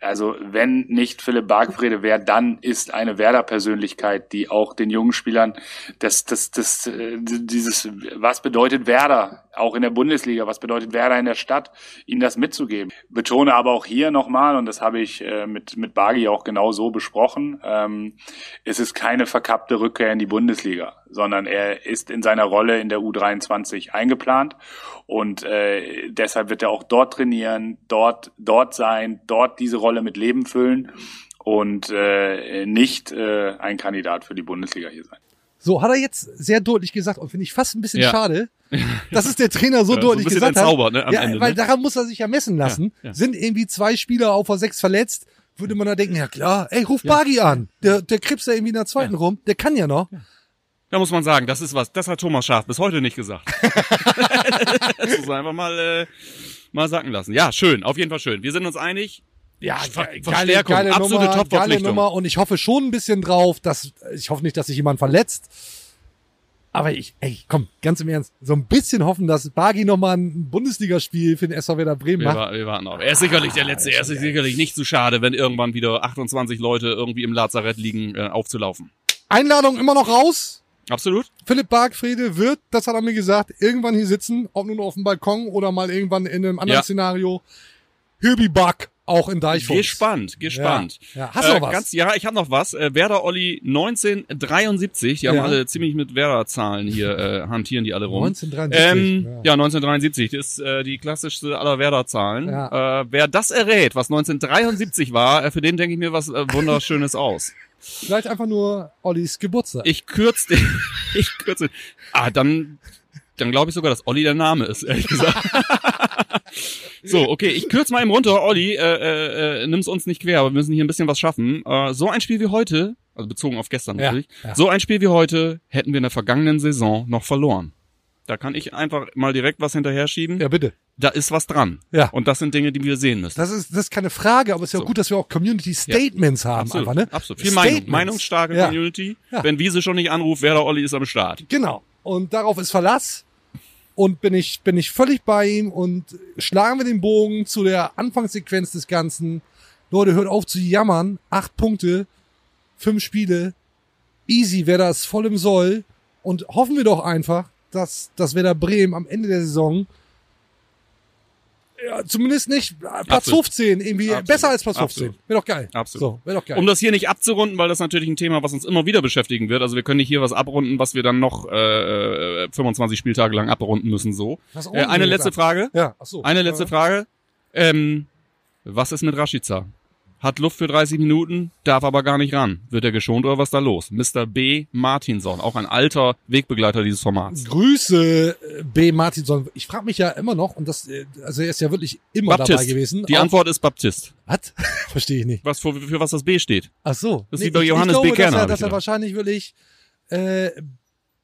Also wenn nicht Philipp Bargfrede wäre, dann ist eine Werder-Persönlichkeit, die auch den jungen Spielern das, das, das, äh, dieses, was bedeutet Werder, auch in der Bundesliga, was bedeutet Werder in der Stadt, ihnen das mitzugeben. Betone aber auch hier nochmal, und das habe ich äh, mit, mit Bagi auch genau so besprochen, ähm, es ist keine verkappte Rückkehr in die Bundesliga, sondern er ist in seiner Rolle in der U23 eingeplant und äh, deshalb wird er auch dort trainieren, dort, dort sein, dort diese Rolle mit Leben füllen und äh, nicht äh, ein Kandidat für die Bundesliga hier sein. So, hat er jetzt sehr deutlich gesagt und finde ich fast ein bisschen Ja. schade, [LAUGHS] dass es der Trainer so Ja, so ein deutlich bisschen gesagt ne, hat. am ja, Ende, weil ne? daran muss er sich ja messen lassen. Ja, ja. Sind irgendwie zwei Spieler auf der sechs verletzt, würde man da denken, ja klar, ey, ruf Bagi an. Der, der krebst da irgendwie in der zweiten rum, der kann ja noch. Da muss man sagen, das ist was, das hat Thomas Schaaf bis heute nicht gesagt. [LAUGHS] das muss man einfach mal, äh, mal sacken lassen. Ja, schön, auf jeden Fall schön. Wir sind uns einig, Ja, Ver ge- geile, geile absolute Nummer, geile. Nummer und ich hoffe schon ein bisschen drauf, dass ich hoffe nicht, dass sich jemand verletzt. Aber ich, ey, komm, ganz im Ernst, so ein bisschen hoffen, dass Bagi nochmal ein Bundesligaspiel für den SV Werder Bremen Wir, macht. wa- wir warten auf. Er ist sicherlich der Letzte. Er ist sicherlich nicht zu schade, wenn irgendwann wieder 28 Leute irgendwie im Lazarett liegen, äh, aufzulaufen. Einladung immer noch raus. Absolut. Philipp Bargfrede wird, das hat er mir gesagt, irgendwann hier sitzen, ob nun auf dem Balkon oder mal irgendwann in einem anderen Ja. Szenario. Hübi Bug, auch in Deichfuchs. Gespannt, gespannt. Ja. Ja. Hast du noch was? Ganz, ja, ich habe noch was. Äh, Werder Olli 1973. Die haben Ja. alle ziemlich mit Werder-Zahlen hier, äh, hantieren die alle rum. 1973, Ähm, ja. ja. 1973. Das ist äh, die klassischste aller Werder-Zahlen. Ja. Äh, wer das errät, was 1973 war, äh, für den denke ich mir was äh, Wunderschönes aus. Vielleicht einfach nur Ollis Geburtstag. Ich [LAUGHS] kürze den. ich kürze. Ah, dann, dann glaube ich sogar, dass Olli der Name ist, ehrlich gesagt. [LAUGHS] so, okay, ich kürze mal eben runter. Olli, äh, äh, äh, nimm's uns nicht quer, aber wir müssen hier ein bisschen was schaffen. Äh, so ein Spiel wie heute, also bezogen auf gestern Ja, natürlich, ja. so ein Spiel wie heute hätten wir in der vergangenen Saison noch verloren. Da kann ich einfach mal direkt was hinterher schieben. ja, bitte. Da ist was dran. Ja. Und das sind Dinge, die wir sehen müssen. Das ist, das ist keine Frage, aber es ist ja So. gut, dass wir auch Community Statements haben, Absolut, einfach, ne? absolut. Viel Meinung, meinungsstarke Ja. Community. Ja. Wenn Wiese schon nicht anruft, wer der Olli ist am Start. Genau. Und darauf ist Verlass. Und bin ich, bin ich völlig bei ihm und schlagen wir den Bogen zu der Anfangssequenz des Ganzen. Leute, hört auf zu jammern. Acht Punkte, fünf Spiele. Easy, wer das voll im Soll. Und hoffen wir doch einfach, dass, dass Werder Bremen am Ende der Saison ja, zumindest nicht äh, Platz Absolut. 15, irgendwie Absolut. besser als Platz 15. Absolut. Wäre doch geil. Absolut. So, wäre doch geil. Um das hier nicht abzurunden, weil das natürlich ein Thema, was uns immer wieder beschäftigen wird. Also wir können nicht hier was abrunden, was wir dann noch äh, äh, 25 Spieltage lang abrunden müssen. So. Äh, eine letzte? Frage. ja, ach so. Eine letzte Ja. Frage. Ähm, was ist mit Rashica? Hat Luft für 30 Minuten, darf aber gar nicht ran. Wird er geschont oder was ist da los? Mr. B. Martinson, auch ein alter Wegbegleiter dieses Formats. Grüße äh, B. Martinson. Ich frage mich ja immer noch, und das, äh, also er ist ja wirklich immer dabei Baptist. gewesen. Die Antwort ist Baptist. Was? [LAUGHS] Verstehe ich nicht. Was für, für was das B steht. Ach so. Das ist wie bei ich, Johannes ich B. glaube, Kerner, Dass er, dass er wahrscheinlich wirklich äh,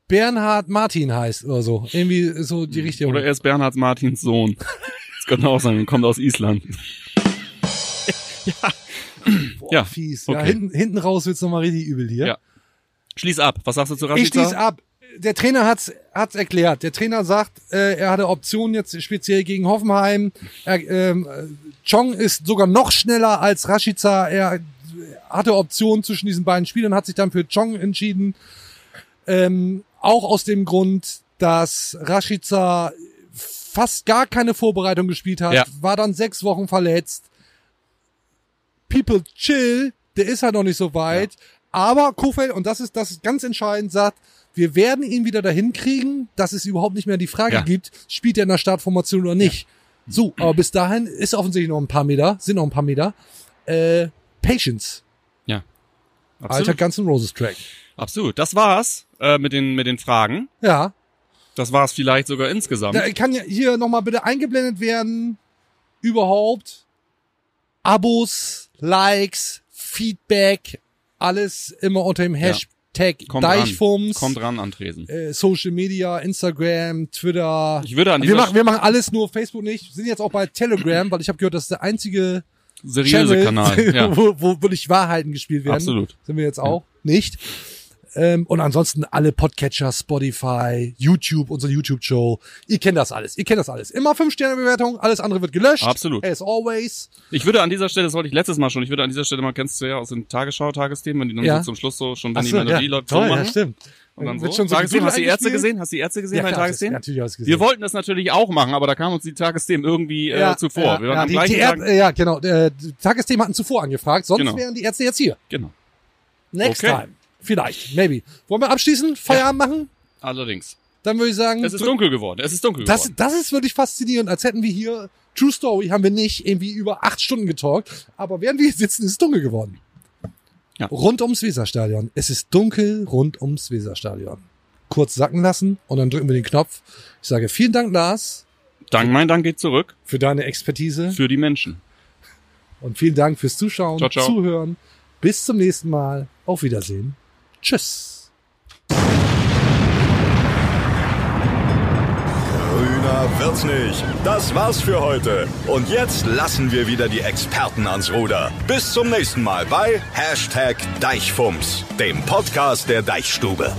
Bernhard Martin heißt oder so. Irgendwie so die Richtung. Oder er ist Bernhard Martins Sohn. [LAUGHS] Das könnte auch sein, kommt aus Island. [LAUGHS] Boah, ja, fies. Ja, okay. hinten, hinten raus wird's nochmal richtig übel hier. Ja. Schließ ab. Was sagst du zu Ich Rashica? schließe ab. Der Trainer hat's, hat's erklärt. Der Trainer sagt, äh, er hatte Optionen jetzt speziell gegen Hoffenheim. Er, ähm, äh, Chong ist sogar noch schneller als Rashica. Er hatte Optionen zwischen diesen beiden Spielern, hat sich dann für Chong entschieden. Ähm, auch aus dem Grund, dass Rashica fast gar keine Vorbereitung gespielt hat, Ja. war dann sechs Wochen verletzt. People chill, der ist halt noch nicht so weit. Aber Kofeld, und das ist, das ist ganz entscheidend, sagt, wir werden ihn wieder dahin kriegen, dass es überhaupt nicht mehr die Frage Ja. gibt, spielt er in der Startformation oder nicht. So, aber bis dahin ist offensichtlich noch ein paar Meter, sind noch ein paar Meter. Äh, Patience, Absolut. alter Guns N' Roses Track. Absolut. Das war's äh, mit den mit den Fragen. Ja, Das war's vielleicht sogar insgesamt. da kann ja hier nochmal bitte eingeblendet werden, überhaupt Abos, Likes, Feedback, alles immer unter dem Hashtag Kommt ran. Deichfums. Kommt ran an Tresen. äh, Social Media, Instagram, Twitter. Ich würde an wir machen, wir machen alles nur Facebook nicht. Sind jetzt auch bei Telegram, weil ich habe gehört, das ist der einzige seriöse Channel, Kanal. [LAUGHS] Ja. wo, wo wirklich Wahrheiten gespielt werden. Absolut. Sind wir jetzt auch nicht. Ähm, und ansonsten alle Podcatcher, Spotify, YouTube, unsere YouTube-Show. Ihr kennt das alles. Ihr kennt das alles. Immer fünf Sterne Bewertung, alles andere wird gelöscht. Absolut. As always. Ich würde an dieser Stelle, das wollte ich letztes Mal schon, ich würde an dieser Stelle mal, kennst du ja aus den Tagesschau-Tagesthemen, wenn die dann Ja. so zum Schluss so schon, Ach wenn die so, Melodie ja, läuft, so toll, ja, machen. stimmt. Und dann Wird so. schon so Tagesthemen, hast du die Ärzte gesehen? Hast du die Ärzte gesehen Ja, bei Tagesthemen? das- natürlich alles gesehen. Wir wollten das natürlich auch machen, aber da kam uns die Tagesthemen irgendwie äh, zuvor. Ja, wir waren ja, am die, gleichen die Tag. Ja, genau. Äh, die Tagesthemen hatten zuvor angefragt, sonst Genau. wären die Ärzte jetzt hier. Genau. Next Okay. time. Vielleicht, maybe. Wollen wir abschließen? Feierabend machen? Allerdings. Dann würde ich sagen, Es ist dunkel geworden. Es ist dunkel das, geworden. das ist wirklich faszinierend, als hätten wir hier, True Story, haben wir nicht irgendwie über acht Stunden getalkt, aber während wir hier sitzen, ist es dunkel geworden. Ja. Rund ums Weserstadion. Es ist dunkel rund ums Weserstadion. Kurz sacken lassen und dann drücken wir den Knopf. Ich sage vielen Dank, Lars, Dank, mein Dank geht zurück für deine Expertise für die Menschen. und vielen Dank fürs Zuschauen, Ciao, ciao. Zuhören. Bis zum nächsten Mal. Auf Wiedersehen. Tschüss. Grüne Schöner wird's nicht. Das war's für heute. Und jetzt lassen wir wieder die Experten ans Ruder. Bis zum nächsten Mal bei Hashtag Deichfumms, dem Podcast der Deichstube.